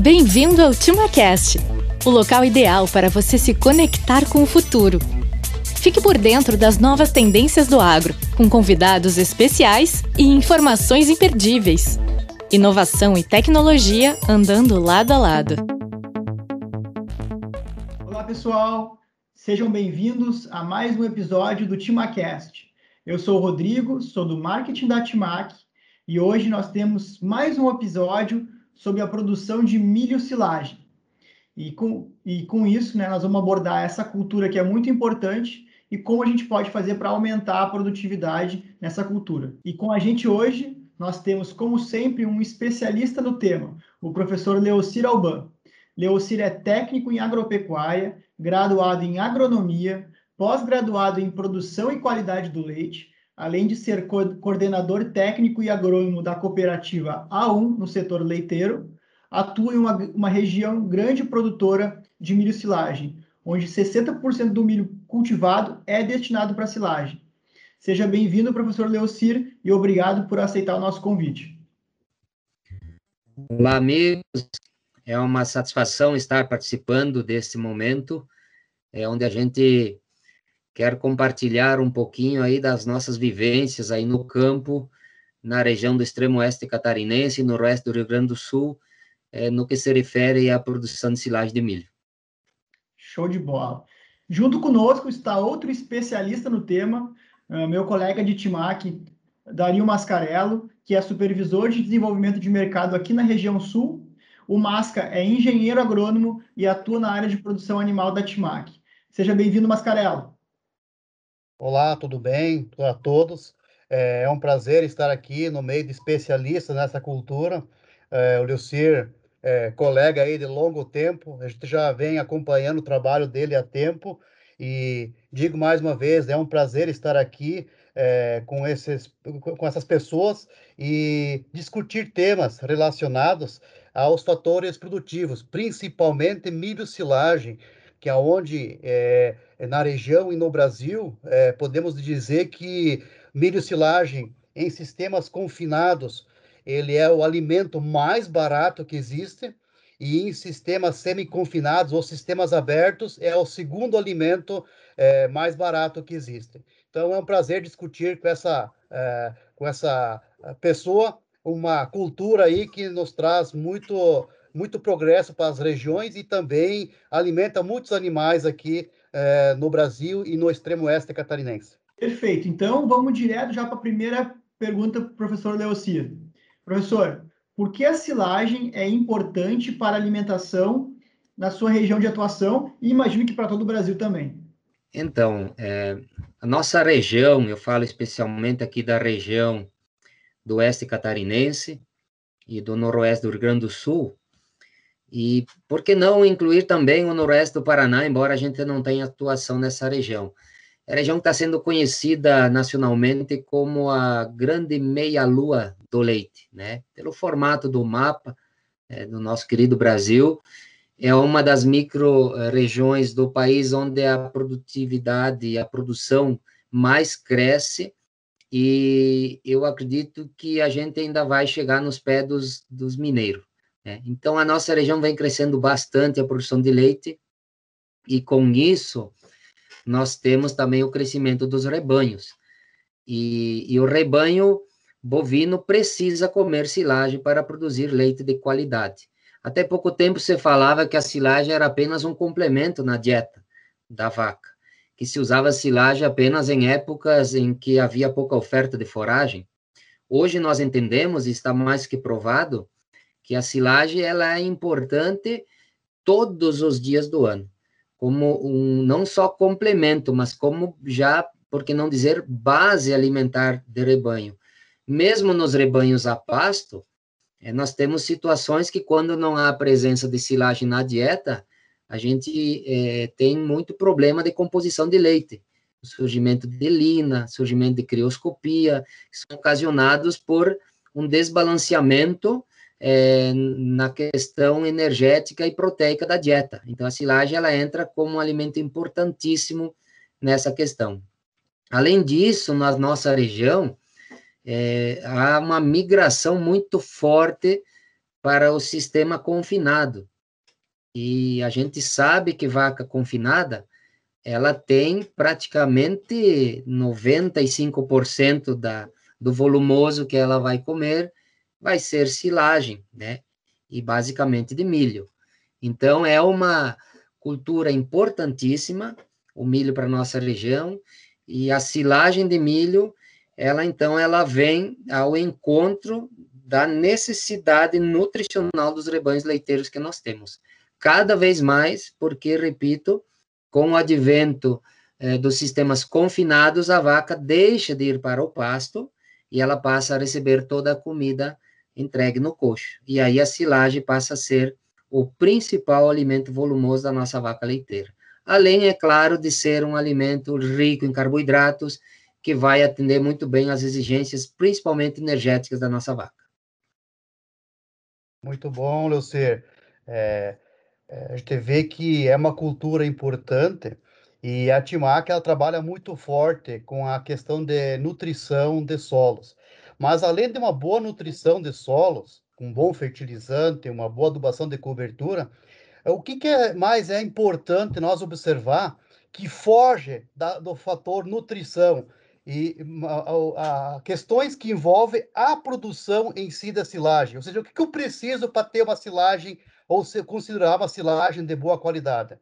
Bem-vindo ao TimaCast, o local ideal para você se conectar com o futuro. Fique por dentro das novas tendências do agro, com convidados especiais e informações imperdíveis. Inovação e tecnologia andando lado a lado. Olá, pessoal. Sejam bem-vindos a mais um episódio do TimaCast. Eu sou o Rodrigo, sou do marketing da Timac e hoje nós temos mais um episódio sobre a produção de milho silagem. E com, e com isso, né, nós vamos abordar essa cultura que é muito importante e como a gente pode fazer para aumentar a produtividade nessa cultura. E com a gente hoje, nós temos, como sempre, um especialista no tema, o professor Leocir Alban. Leocir é técnico em agropecuária, graduado em agronomia, pós-graduado em produção e qualidade do leite, além de ser co coordenador técnico e agrônomo da cooperativa A1 no setor leiteiro, atua em uma, uma região grande produtora de milho silagem, onde 60% do milho cultivado é destinado para silagem. Seja bem-vindo, professor Leocir, e obrigado por aceitar o nosso convite. Olá, amigos. É uma satisfação estar participando desse momento, é onde a gente quer compartilhar um pouquinho aí das nossas vivências aí no campo, na região do extremo oeste catarinense e no oeste do Rio Grande do Sul, é, no que se refere à produção de silagem de milho. Show de bola. Junto conosco está outro especialista no tema, uh, meu colega de Timac, Dario Mascarello, que é supervisor de desenvolvimento de mercado aqui na região sul o Masca é engenheiro agrônomo e atua na área de produção animal da Timac. Seja bem-vindo, Mascarello. Olá, tudo bem a todos? É, é um prazer estar aqui no meio de especialistas nessa cultura. É, o Lucir é colega aí de longo tempo, a gente já vem acompanhando o trabalho dele há tempo e digo mais uma vez, é um prazer estar aqui é, com, esses, com essas pessoas e discutir temas relacionados aos fatores produtivos, principalmente milho silagem, que é onde é, na região e no Brasil é, podemos dizer que milho silagem em sistemas confinados ele é o alimento mais barato que existe e em sistemas semi-confinados ou sistemas abertos é o segundo alimento é, mais barato que existe. Então é um prazer discutir com essa, é, com essa pessoa uma cultura aí que nos traz muito, muito progresso para as regiões e também alimenta muitos animais aqui é, no Brasil e no extremo oeste catarinense. Perfeito. Então, vamos direto já para a primeira pergunta para o professor Leocir. Professor, por que a silagem é importante para a alimentação na sua região de atuação e imagino que para todo o Brasil também? Então, é, a nossa região, eu falo especialmente aqui da região do oeste catarinense e do noroeste do Rio Grande do Sul. E por que não incluir também o noroeste do Paraná, embora a gente não tenha atuação nessa região? É a região que está sendo conhecida nacionalmente como a grande meia-lua do leite, né? Pelo formato do mapa é, do nosso querido Brasil, é uma das micro-regiões do país onde a produtividade e a produção mais cresce e eu acredito que a gente ainda vai chegar nos pés dos, dos mineiros. Né? Então, a nossa região vem crescendo bastante a produção de leite, e com isso, nós temos também o crescimento dos rebanhos. E, e o rebanho bovino precisa comer silagem para produzir leite de qualidade. Até pouco tempo você falava que a silagem era apenas um complemento na dieta da vaca que se usava silagem apenas em épocas em que havia pouca oferta de foragem. Hoje nós entendemos, e está mais que provado, que a silagem ela é importante todos os dias do ano, como um não só complemento, mas como já, por que não dizer, base alimentar de rebanho. Mesmo nos rebanhos a pasto, eh, nós temos situações que quando não há presença de silagem na dieta, a gente é, tem muito problema de composição de leite, surgimento de lina, surgimento de crioscopia, que são ocasionados por um desbalanceamento é, na questão energética e proteica da dieta. Então, a silagem ela entra como um alimento importantíssimo nessa questão. Além disso, na nossa região, é, há uma migração muito forte para o sistema confinado. E a gente sabe que vaca confinada, ela tem praticamente 95% da, do volumoso que ela vai comer vai ser silagem, né? E basicamente de milho. Então, é uma cultura importantíssima, o milho para nossa região, e a silagem de milho, ela então, ela vem ao encontro da necessidade nutricional dos rebanhos leiteiros que nós temos. Cada vez mais, porque, repito, com o advento eh, dos sistemas confinados, a vaca deixa de ir para o pasto e ela passa a receber toda a comida entregue no coxo. E aí a silagem passa a ser o principal alimento volumoso da nossa vaca leiteira. Além, é claro, de ser um alimento rico em carboidratos, que vai atender muito bem às exigências, principalmente energéticas, da nossa vaca. Muito bom, Leucer. É, é, a gente vê que é uma cultura importante e a Timac ela trabalha muito forte com a questão de nutrição de solos. Mas além de uma boa nutrição de solos, um bom fertilizante, uma boa adubação de cobertura, o que, que é mais é importante nós observar que foge da, do fator nutrição e a, a, questões que envolvem a produção em si da silagem. Ou seja, o que, que eu preciso para ter uma silagem ou se considerar uma silagem de boa qualidade?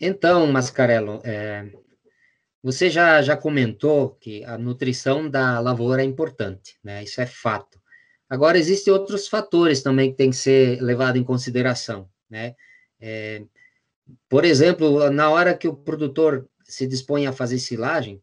Então, Mascarello, é, você já, já comentou que a nutrição da lavoura é importante, né? Isso é fato. Agora, existem outros fatores também que têm que ser levados em consideração, né? É, por exemplo, na hora que o produtor se dispõe a fazer silagem,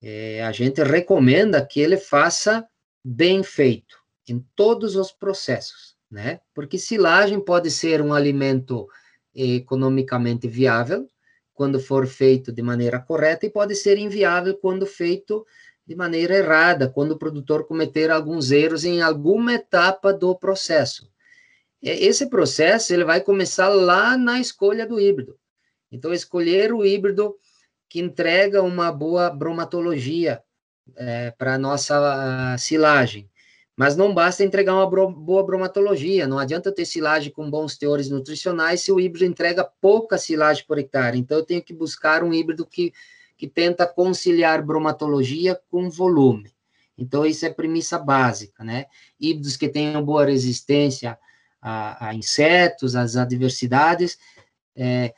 é, a gente recomenda que ele faça bem feito em todos os processos, né? Porque silagem pode ser um alimento economicamente viável, quando for feito de maneira correta e pode ser inviável quando feito de maneira errada, quando o produtor cometer alguns erros em alguma etapa do processo. Esse processo ele vai começar lá na escolha do híbrido. Então, escolher o híbrido que entrega uma boa bromatologia é, para a nossa silagem. Mas não basta entregar uma boa bromatologia, não adianta ter silagem com bons teores nutricionais se o híbrido entrega pouca silagem por hectare. Então, eu tenho que buscar um híbrido que, que tenta conciliar bromatologia com volume. Então, isso é premissa básica, né? Híbridos que tenham boa resistência a, a insetos, às adversidades. É,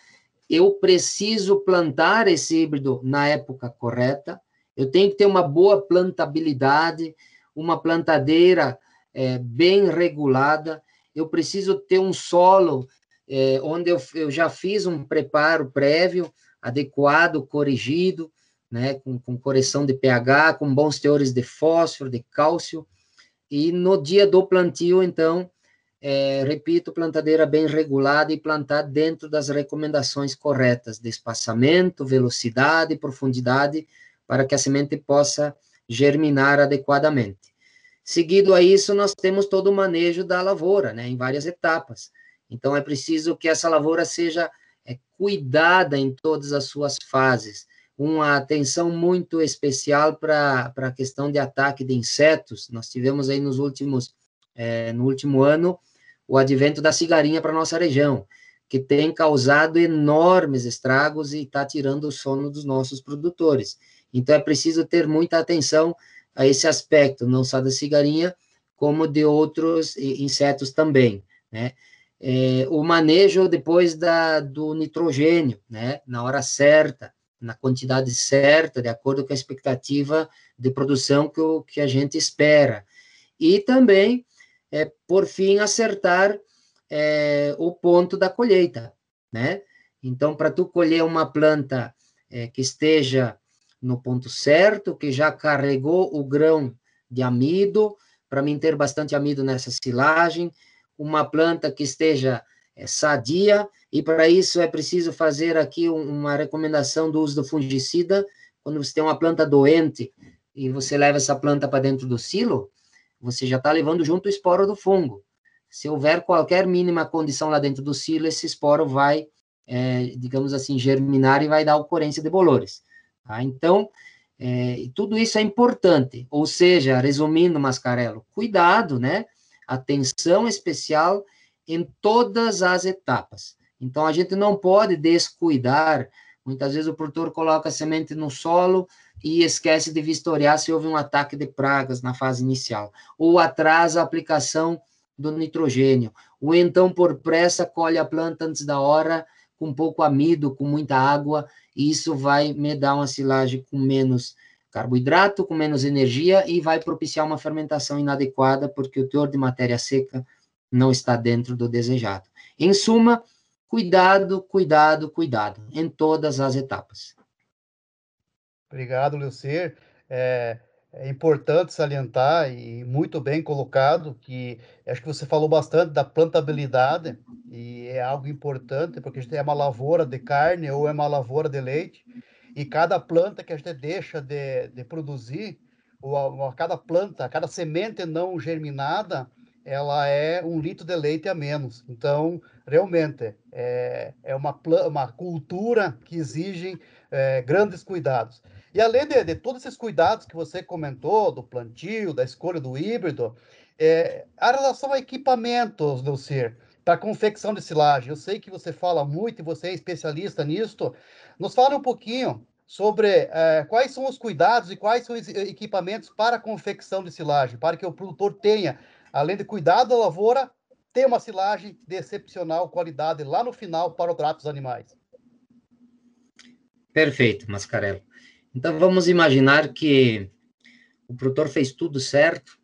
eu preciso plantar esse híbrido na época correta, eu tenho que ter uma boa plantabilidade, uma plantadeira é, bem regulada, eu preciso ter um solo é, onde eu, eu, já fiz um preparo prévio, adequado, corrigido, né, com, com correção de pH, com bons teores de fósforo, de cálcio, e no dia do plantio, então, é, repito, plantadeira bem regulada e plantar dentro das recomendações corretas de espaçamento, velocidade, profundidade, para que a semente possa germinar adequadamente. Seguido a isso, nós temos todo o manejo da lavoura, né, em várias etapas. Então, é preciso que essa lavoura seja é, cuidada em todas as suas fases. Uma atenção muito especial para a questão de ataque de insetos. Nós tivemos aí nos últimos, é, no último ano, o advento da cigarinha para nossa região, que tem causado enormes estragos e está tirando o sono dos nossos produtores. Então, é preciso ter muita atenção a esse aspecto, não só da cigarinha, como de outros insetos também, né? É, o manejo depois da, do nitrogênio, né? Na hora certa, na quantidade certa, de acordo com a expectativa de produção que, o, que a gente espera. E também, é, por fim, acertar é, o ponto da colheita, né? Então, para tu colher uma planta é, que esteja no ponto certo, que já carregou o grão de amido, para mim ter bastante amido nessa silagem, uma planta que esteja é, sadia, e para isso é preciso fazer aqui uma recomendação do uso do fungicida, quando você tem uma planta doente e você leva essa planta para dentro do silo, você já está levando junto o esporo do fungo. Se houver qualquer mínima condição lá dentro do silo, esse esporo vai, é, digamos assim, germinar e vai dar ocorrência de bolores. Tá? Então, é, tudo isso é importante. Ou seja, resumindo, Mascarello, cuidado, né? atenção especial em todas as etapas. Então, a gente não pode descuidar. Muitas vezes o produtor coloca a semente no solo e esquece de vistoriar se houve um ataque de pragas na fase inicial, ou atrasa a aplicação do nitrogênio, ou então, por pressa, colhe a planta antes da hora, com pouco amido, com muita água, e isso vai me dar uma silagem com menos carboidrato, com menos energia e vai propiciar uma fermentação inadequada, porque o teor de matéria seca não está dentro do desejado. Em suma, cuidado, cuidado, cuidado, em todas as etapas. Obrigado, Lucir. É, é importante salientar e muito bem colocado que acho que você falou bastante da plantabilidade e é algo importante porque a gente é uma lavoura de carne ou é uma lavoura de leite e cada planta que a gente deixa de, de produzir ou a, a cada planta, cada semente não germinada, ela é um litro de leite a menos. Então, realmente, é, é uma, uma cultura que exige é, grandes cuidados. E além de, de, todos esses cuidados que você comentou, do plantio, da escolha do híbrido, é, a relação a equipamentos, Lucir, para confecção de silagem. Eu sei que você fala muito e você é especialista nisto. Nos fala um pouquinho sobre é, quais são os cuidados e quais são os equipamentos para a confecção de silagem, para que o produtor tenha além de cuidar da lavoura, ter uma silagem de excepcional qualidade lá no final para o trato dos animais. Perfeito, Mascarello. Então vamos imaginar que o produtor fez tudo certo,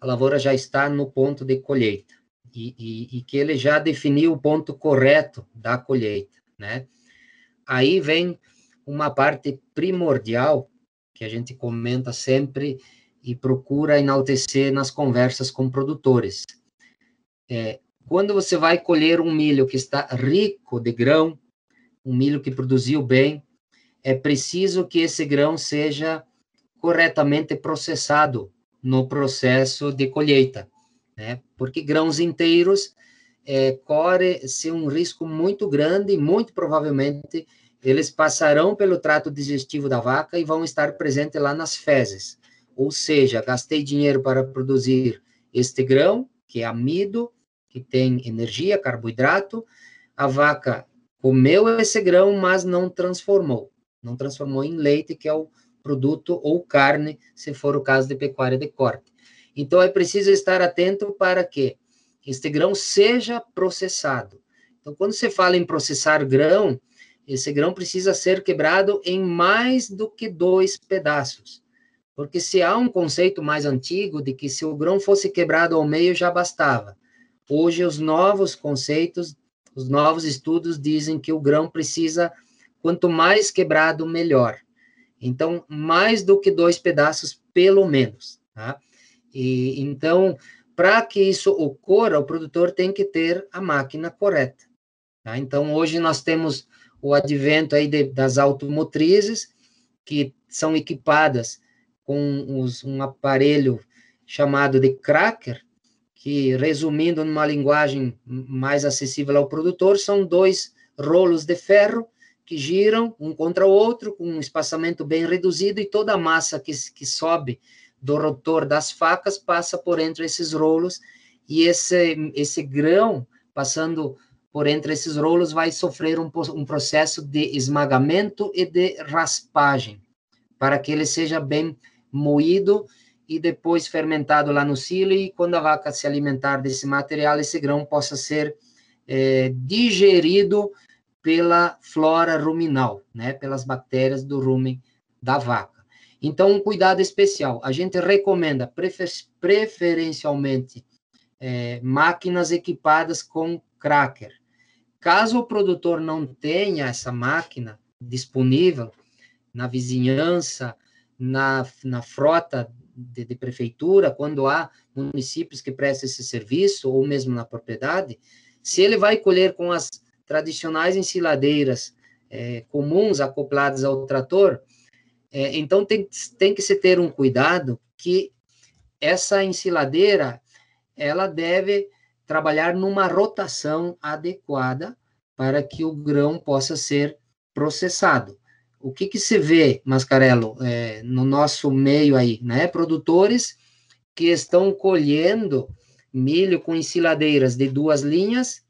a lavoura já está no ponto de colheita e, e, e que ele já definiu o ponto correto da colheita, né? Aí vem uma parte primordial que a gente comenta sempre e procura enaltecer nas conversas com produtores. É, quando você vai colher um milho que está rico de grão, um milho que produziu bem, é preciso que esse grão seja corretamente processado no processo de colheita, né? Porque grãos inteiros é, corre-se um risco muito grande, muito provavelmente eles passarão pelo trato digestivo da vaca e vão estar presentes lá nas fezes. Ou seja, gastei dinheiro para produzir este grão, que é amido, que tem energia, carboidrato. A vaca comeu esse grão, mas não transformou. Não transformou em leite, que é o produto, ou carne, se for o caso de pecuária de corte. Então, é preciso estar atento para que este grão seja processado. Então, quando você fala em processar grão, esse grão precisa ser quebrado em mais do que dois pedaços. Porque se há um conceito mais antigo de que se o grão fosse quebrado ao meio já bastava. Hoje os novos conceitos, os novos estudos dizem que o grão precisa quanto mais quebrado melhor. Então, mais do que dois pedaços pelo menos, tá? E então, para que isso ocorra, o produtor tem que ter a máquina correta. Tá? Então, hoje nós temos o advento aí de, das automotrizes que são equipadas com os, um aparelho chamado de cracker, que, resumindo numa linguagem mais acessível ao produtor, são dois rolos de ferro que giram um contra o outro, com um espaçamento bem reduzido, e toda a massa que, que sobe do rotor das facas passa por entre esses rolos, e esse, esse grão, passando por entre esses rolos, vai sofrer um, um processo de esmagamento e de raspagem, para que ele seja bem moído e depois fermentado lá no silo, e quando a vaca se alimentar desse material, esse grão possa ser é, digerido pela flora ruminal, né, pelas bactérias do rumen da vaca. Então, um cuidado especial. A gente recomenda prefer preferencialmente é, máquinas equipadas com cracker. Caso o produtor não tenha essa máquina disponível na vizinhança na, na frota de, de, prefeitura, quando há municípios que prestam esse serviço, ou mesmo na propriedade, se ele vai colher com as tradicionais ensiladeiras é, comuns acopladas ao trator, é, então tem, tem que se ter um cuidado que essa ensiladeira, ela deve trabalhar numa rotação adequada para que o grão possa ser processado o que, que se vê, Mascarello, é, no nosso meio aí, né? Produtores que estão colhendo milho com ensiladeiras de duas linhas,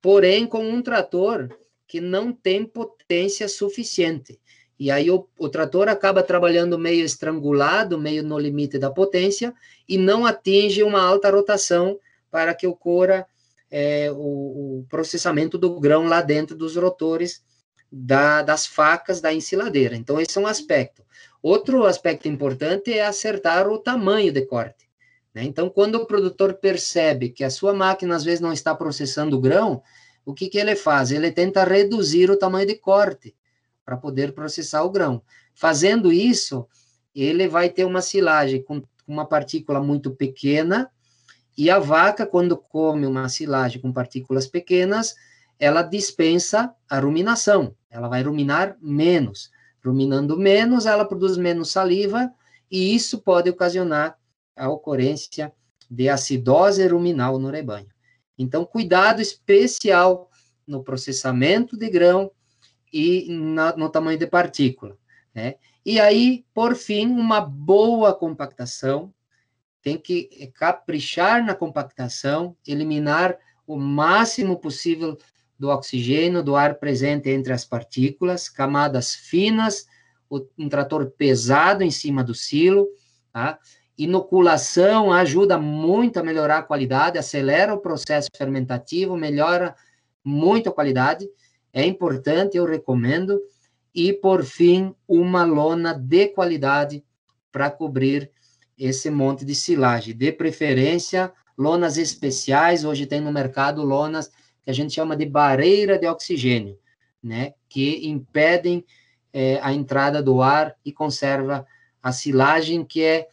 porém com um trator que não tem potência suficiente. E aí o, o, trator acaba trabalhando meio estrangulado, meio no limite da potência, e não atinge uma alta rotação para que ocorra é, o, o, processamento do grão lá dentro dos rotores da, das facas da ensiladeira. Então, esse é um aspecto. Outro aspecto importante é acertar o tamanho de corte. Né? Então, quando o produtor percebe que a sua máquina às vezes não está processando o grão, o que, que ele faz? Ele tenta reduzir o tamanho de corte para poder processar o grão. Fazendo isso, ele vai ter uma silagem com uma partícula muito pequena, e a vaca, quando come uma silagem com partículas pequenas, ela dispensa a ruminação, ela vai ruminar menos. Ruminando menos, ela produz menos saliva, e isso pode ocasionar a ocorrência de acidose ruminal no rebanho. Então, cuidado especial no processamento de grão e na, no tamanho de partícula. Né? E aí, por fim, uma boa compactação. Tem que caprichar na compactação, eliminar o máximo possível do oxigênio, do ar presente entre as partículas, camadas finas, um trator pesado em cima do silo, tá? Inoculação ajuda muito a melhorar a qualidade, acelera o processo fermentativo, melhora muito a qualidade. É importante, eu recomendo. E, por fim, uma lona de qualidade para cobrir esse monte de silagem. De preferência, lonas especiais. Hoje tem no mercado lonas que a gente chama de barreira de oxigênio, né? Que impedem é, a entrada do ar e conserva a silagem, que é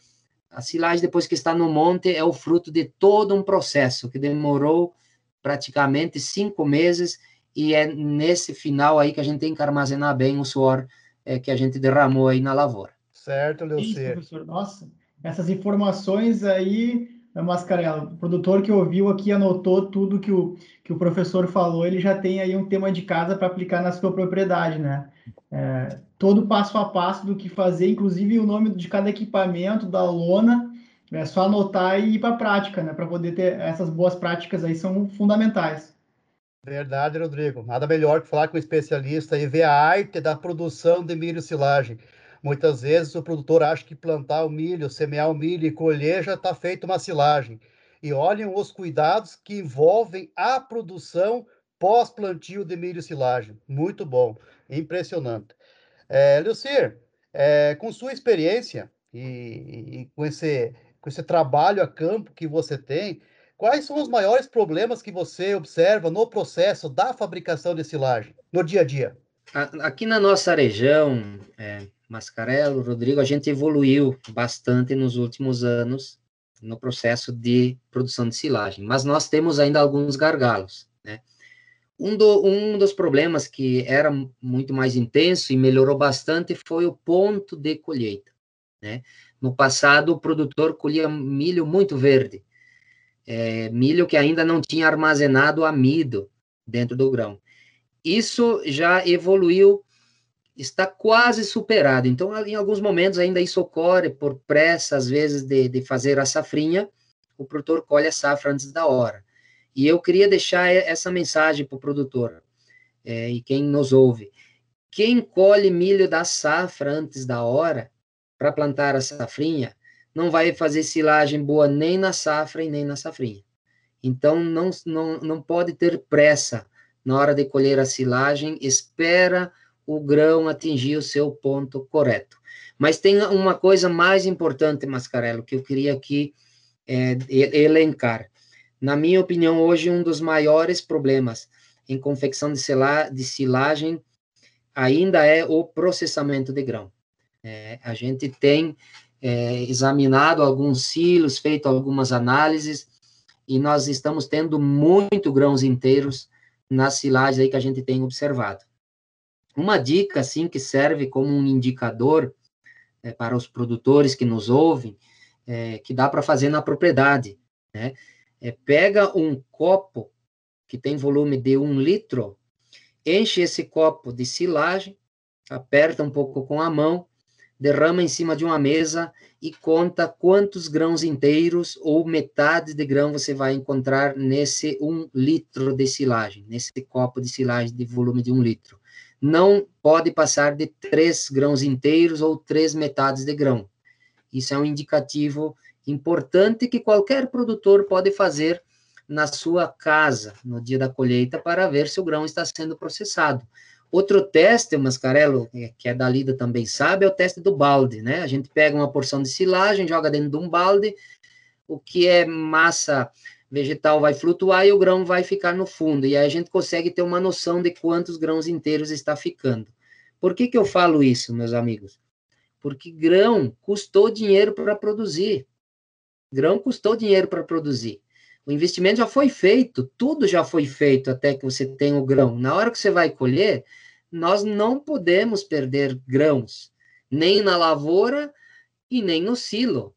a silagem, depois que está no monte, é o fruto de todo um processo que demorou praticamente cinco meses e é nesse final aí que a gente tem que armazenar bem o suor é, que a gente derramou aí na lavoura. Certo, Leucer. professor. Nossa, essas informações aí, Mascarela, o produtor que ouviu aqui anotou tudo que o, que o professor falou, ele já tem aí um tema de casa para aplicar na sua propriedade, né? É, todo passo a passo do que fazer, inclusive o nome de cada equipamento, da lona, é só anotar e ir para a prática, né? Para poder ter essas boas práticas aí são fundamentais. Verdade, Rodrigo. Nada melhor que falar com um especialista e ver a arte da produção de milho silagem. Muitas vezes o produtor acha que plantar o milho, semear o milho e colher já está feito uma silagem. E olhem os cuidados que envolvem a produção pós-plantio de milho silagem. Muito bom, impressionante. É, Lucir, é, com sua experiência e, e, com, esse, com esse trabalho a campo que você tem, quais são os maiores problemas que você observa no processo da fabricação de silagem, no dia a dia? Aqui na nossa região, é, Mascarelo, Rodrigo, a gente evoluiu bastante nos últimos anos no processo de produção de silagem, mas nós temos ainda alguns gargalos, né? Um, do, um dos problemas que era muito mais intenso e melhorou bastante foi o ponto de colheita. Né? No passado, o produtor colhia milho muito verde, é, milho que ainda não tinha armazenado amido dentro do grão. Isso já evoluiu, está quase superado. Então, em alguns momentos, ainda isso ocorre por pressa, às vezes, de, de fazer a safrinha, o produtor colhe a safra antes da hora. E eu queria deixar essa mensagem para o produtor é, e quem nos ouve. Quem colhe milho da safra antes da hora para plantar a safrinha, não vai fazer silagem boa nem na safra e nem na safrinha. Então, não, não, não pode ter pressa na hora de colher a silagem, espera o grão atingir o seu ponto correto. Mas tem uma coisa mais importante, Mascarello, que eu queria aqui é, elencar na minha opinião, hoje um dos maiores problemas em confecção de, sila, de silagem ainda é o processamento de grão. É, a gente tem é, examinado alguns silos, feito algumas análises, e nós estamos tendo muito grãos inteiros nas silagens aí que a gente tem observado. Uma dica, assim, que serve como um indicador é, para os produtores que nos ouvem, é, que dá para fazer na propriedade, né? é, pega um copo que tem volume de um litro, enche esse copo de silagem, aperta um pouco com a mão, derrama em cima de uma mesa e conta quantos grãos inteiros ou metade de grão você vai encontrar nesse um litro de silagem, nesse copo de silagem de volume de um litro. Não pode passar de três grãos inteiros ou três metades de grão. Isso é um indicativo importante que qualquer produtor pode fazer na sua casa no dia da colheita para ver se o grão está sendo processado. Outro teste, o Mascarello, que é da Lida também sabe, é o teste do balde, né? A gente pega uma porção de silagem, joga dentro de um balde, o que é massa vegetal vai flutuar e o grão vai ficar no fundo. E aí a gente consegue ter uma noção de quantos grãos inteiros está ficando. Por que, que eu falo isso, meus amigos? Porque grão custou dinheiro para produzir. Grão custou dinheiro para produzir. O investimento já foi feito, tudo já foi feito até que você tenha o grão. Na hora que você vai colher, nós não podemos perder grãos, nem na lavoura e nem no silo.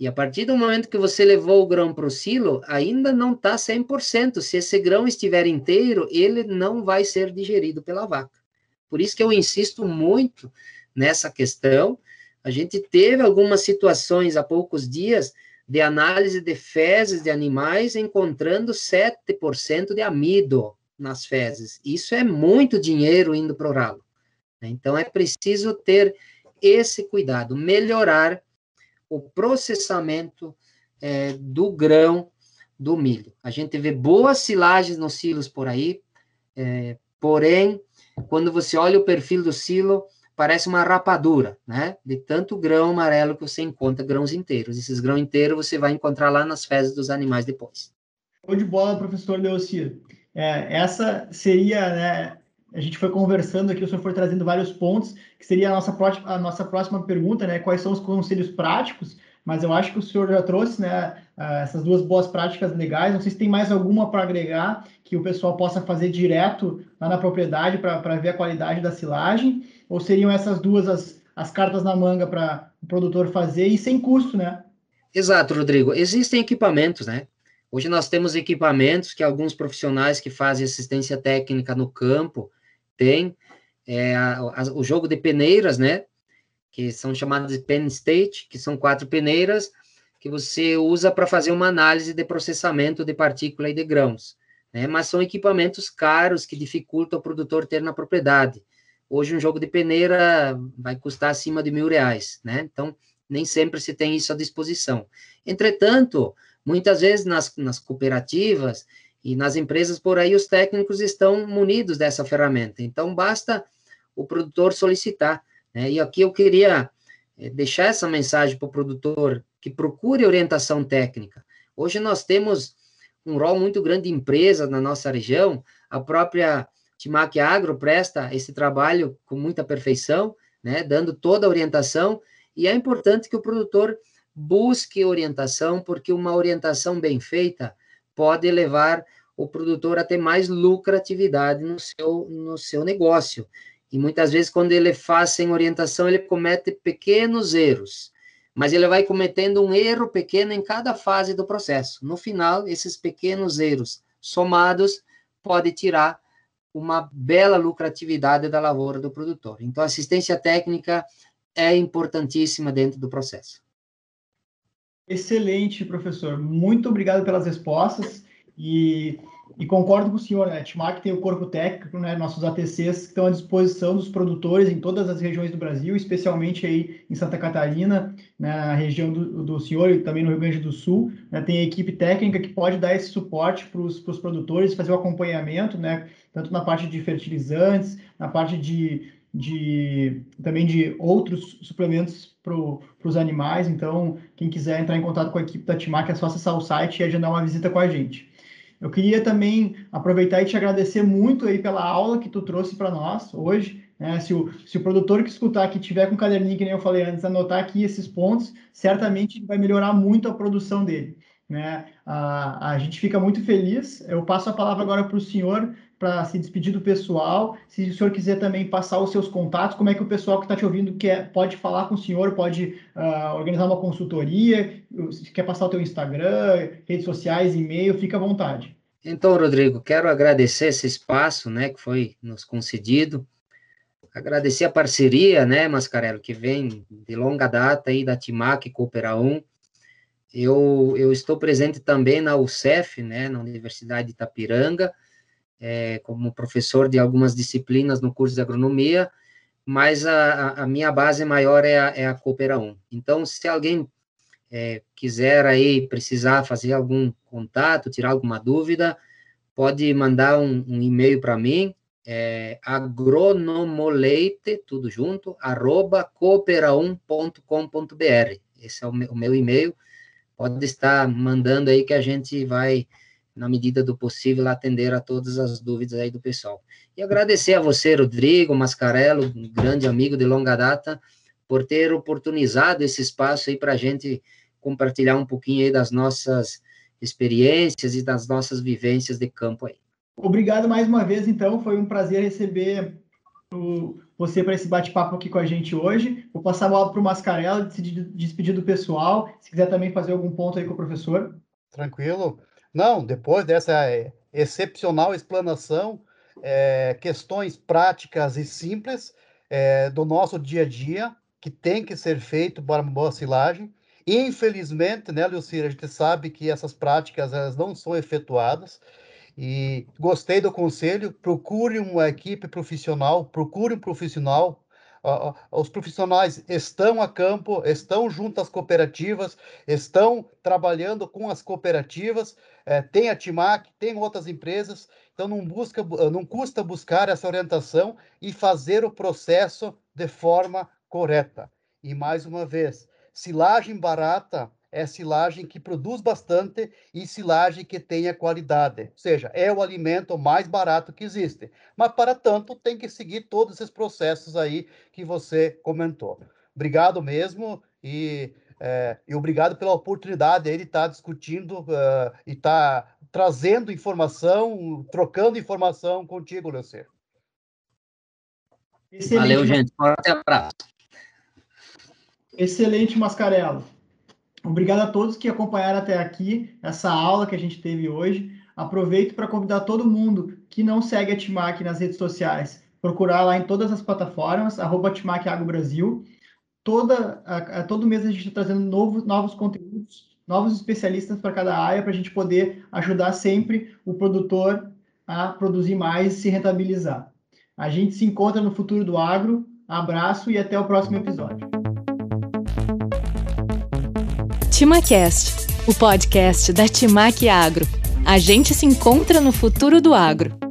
E a partir do momento que você levou o grão para o silo, ainda não está 100%. Se esse grão estiver inteiro, ele não vai ser digerido pela vaca. Por isso que eu insisto muito nessa questão. A gente teve algumas situações há poucos dias de análise de fezes de animais encontrando 7% de amido nas fezes. Isso é muito dinheiro indo para o ralo. Né? Então, é preciso ter esse cuidado, melhorar o processamento é, do grão do milho. A gente vê boas silagens nos silos por aí, é, porém, quando você olha o perfil do silo, parece uma rapadura, né? De tanto grão amarelo que você encontra grãos inteiros. Esses grãos inteiros você vai encontrar lá nas fezes dos animais depois. Show de bola, professor Leocir. É, essa seria, né, a gente foi conversando aqui, o senhor foi trazendo vários pontos, que seria a nossa, próxima, a nossa próxima pergunta, né, quais são os conselhos práticos, mas eu acho que o senhor já trouxe, né, essas duas boas práticas legais, não sei se tem mais alguma para agregar, que o pessoal possa fazer direto lá na propriedade para ver a qualidade da silagem, ou seriam essas duas as, as cartas na manga para o produtor fazer e sem custo, né? Exato, Rodrigo. Existem equipamentos, né? Hoje nós temos equipamentos que alguns profissionais que fazem assistência técnica no campo têm. É, a, a, o jogo de peneiras, né? Que são chamadas de pen state, que são quatro peneiras que você usa para fazer uma análise de processamento de partícula e de grãos. Né? Mas são equipamentos caros que dificultam o produtor ter na propriedade. Hoje um jogo de peneira vai custar acima de mil reais, né? Então, nem sempre se tem isso à disposição. Entretanto, muitas vezes nas, nas cooperativas e nas empresas por aí, os técnicos estão munidos dessa ferramenta. Então, basta o produtor solicitar. Né? E aqui eu queria eh, deixar essa mensagem para o produtor que procure orientação técnica. Hoje nós temos um rol muito grande de empresas na nossa região, a própria Timac Agro presta esse trabalho com muita perfeição, né, dando toda a orientação, e é importante que o produtor busque orientação, porque uma orientação bem feita pode levar o produtor a ter mais lucratividade no seu, no seu negócio. E muitas vezes, quando ele faz sem orientação, ele comete pequenos erros, mas ele vai cometendo um erro pequeno em cada fase do processo. No final, esses pequenos erros somados pode tirar uma bela lucratividade da lavoura do produtor. Então, assistência técnica é importantíssima dentro do processo. Excelente, professor. Muito obrigado pelas respostas e e concordo com o senhor, né? Timac tem o corpo técnico, né? Nossos ATCs estão à disposição dos produtores em todas as regiões do Brasil, especialmente aí em Santa Catarina, né? na região do, do senhor e também no Rio Grande do Sul. Né? Tem a equipe técnica que pode dar esse suporte para os produtores, fazer o acompanhamento, né? Tanto na parte de fertilizantes, na parte de, de também de outros suplementos para os animais. Então, quem quiser entrar em contato com a equipe da Timac, é só acessar o site e agendar uma visita com a gente. Eu queria também aproveitar e te agradecer muito aí pela aula que tu trouxe para nós hoje. Né? Se, o, se o produtor que escutar aqui tiver com caderninho, que nem eu falei antes, anotar aqui esses pontos, certamente vai melhorar muito a produção dele. Né? A, a gente fica muito feliz. Eu passo a palavra agora para o senhor para se despedir do pessoal. Se o senhor quiser também passar os seus contatos, como é que o pessoal que está te ouvindo quer, pode falar com o senhor, pode uh, organizar uma consultoria, se quer passar o teu Instagram, redes sociais, e-mail, fica à vontade. Então, Rodrigo, quero agradecer esse espaço, né, que foi nos concedido. agradecer a parceria, né, Mascarello, que vem de longa data aí da Timac Coopera 1. Eu, eu estou presente também na UCEF, né, na Universidade de Itapiranga, é, como professor de algumas disciplinas no curso de agronomia, mas a, a minha base maior é a, é a Coopera 1. Então, se alguém é, quiser aí precisar fazer algum contato, tirar alguma dúvida, pode mandar um, um e-mail para mim, é, agronomoleite, tudo junto, arroba coopera1.com.br. Esse é o meu, o meu e-mail. Pode estar mandando aí que a gente vai, na medida do possível, atender a todas as dúvidas aí do pessoal. E agradecer a você, Rodrigo Mascarello, um grande amigo de longa data, por ter oportunizado esse espaço aí para a gente compartilhar um pouquinho aí das nossas experiências e das nossas vivências de campo aí. Obrigado mais uma vez, então, foi um prazer receber o, você para esse bate-papo aqui com a gente hoje. Vou passar a bola para o Mascarella, se despedir do pessoal, se quiser também fazer algum ponto aí com o professor. Tranquilo. Não, depois dessa excepcional explanação, é, questões práticas e simples é, do nosso dia a dia, que tem que ser feito para uma boa silagem. Infelizmente, né, Lucira, a gente sabe que essas práticas elas não são efetuadas. E gostei do conselho, procure uma equipe profissional, procure um profissional. Os profissionais estão a campo, estão junto às cooperativas, estão trabalhando com as cooperativas, uh, tem a Timac, tem outras empresas, então não, busca, não custa buscar essa orientação e fazer o processo de forma correta. E mais uma vez, silagem barata é silagem que produz bastante e silagem que tenha qualidade. Ou seja, é o alimento mais barato que existe. Mas, para tanto, tem que seguir todos esses processos aí que você comentou. Obrigado mesmo e, é, e obrigado pela oportunidade de estar discutindo uh, e estar tá trazendo informação, trocando informação contigo, Leocir. Valeu, gente. Até a próxima. Excelente, Mascarello. Obrigado a todos que acompanharam até aqui essa aula que a gente teve hoje. Aproveito para convidar todo mundo que não segue a Timac nas redes sociais, procurar lá em todas as plataformas, arroba Brasil. Toda, a, a, todo mês a gente está trazendo novos, novos conteúdos, novos especialistas para cada área, para a gente poder ajudar sempre o produtor a produzir mais e se rentabilizar. A gente se encontra no futuro do agro. Abraço e até o próximo episódio. TimaCast, o podcast da Timac Agro. A gente se encontra no futuro do agro.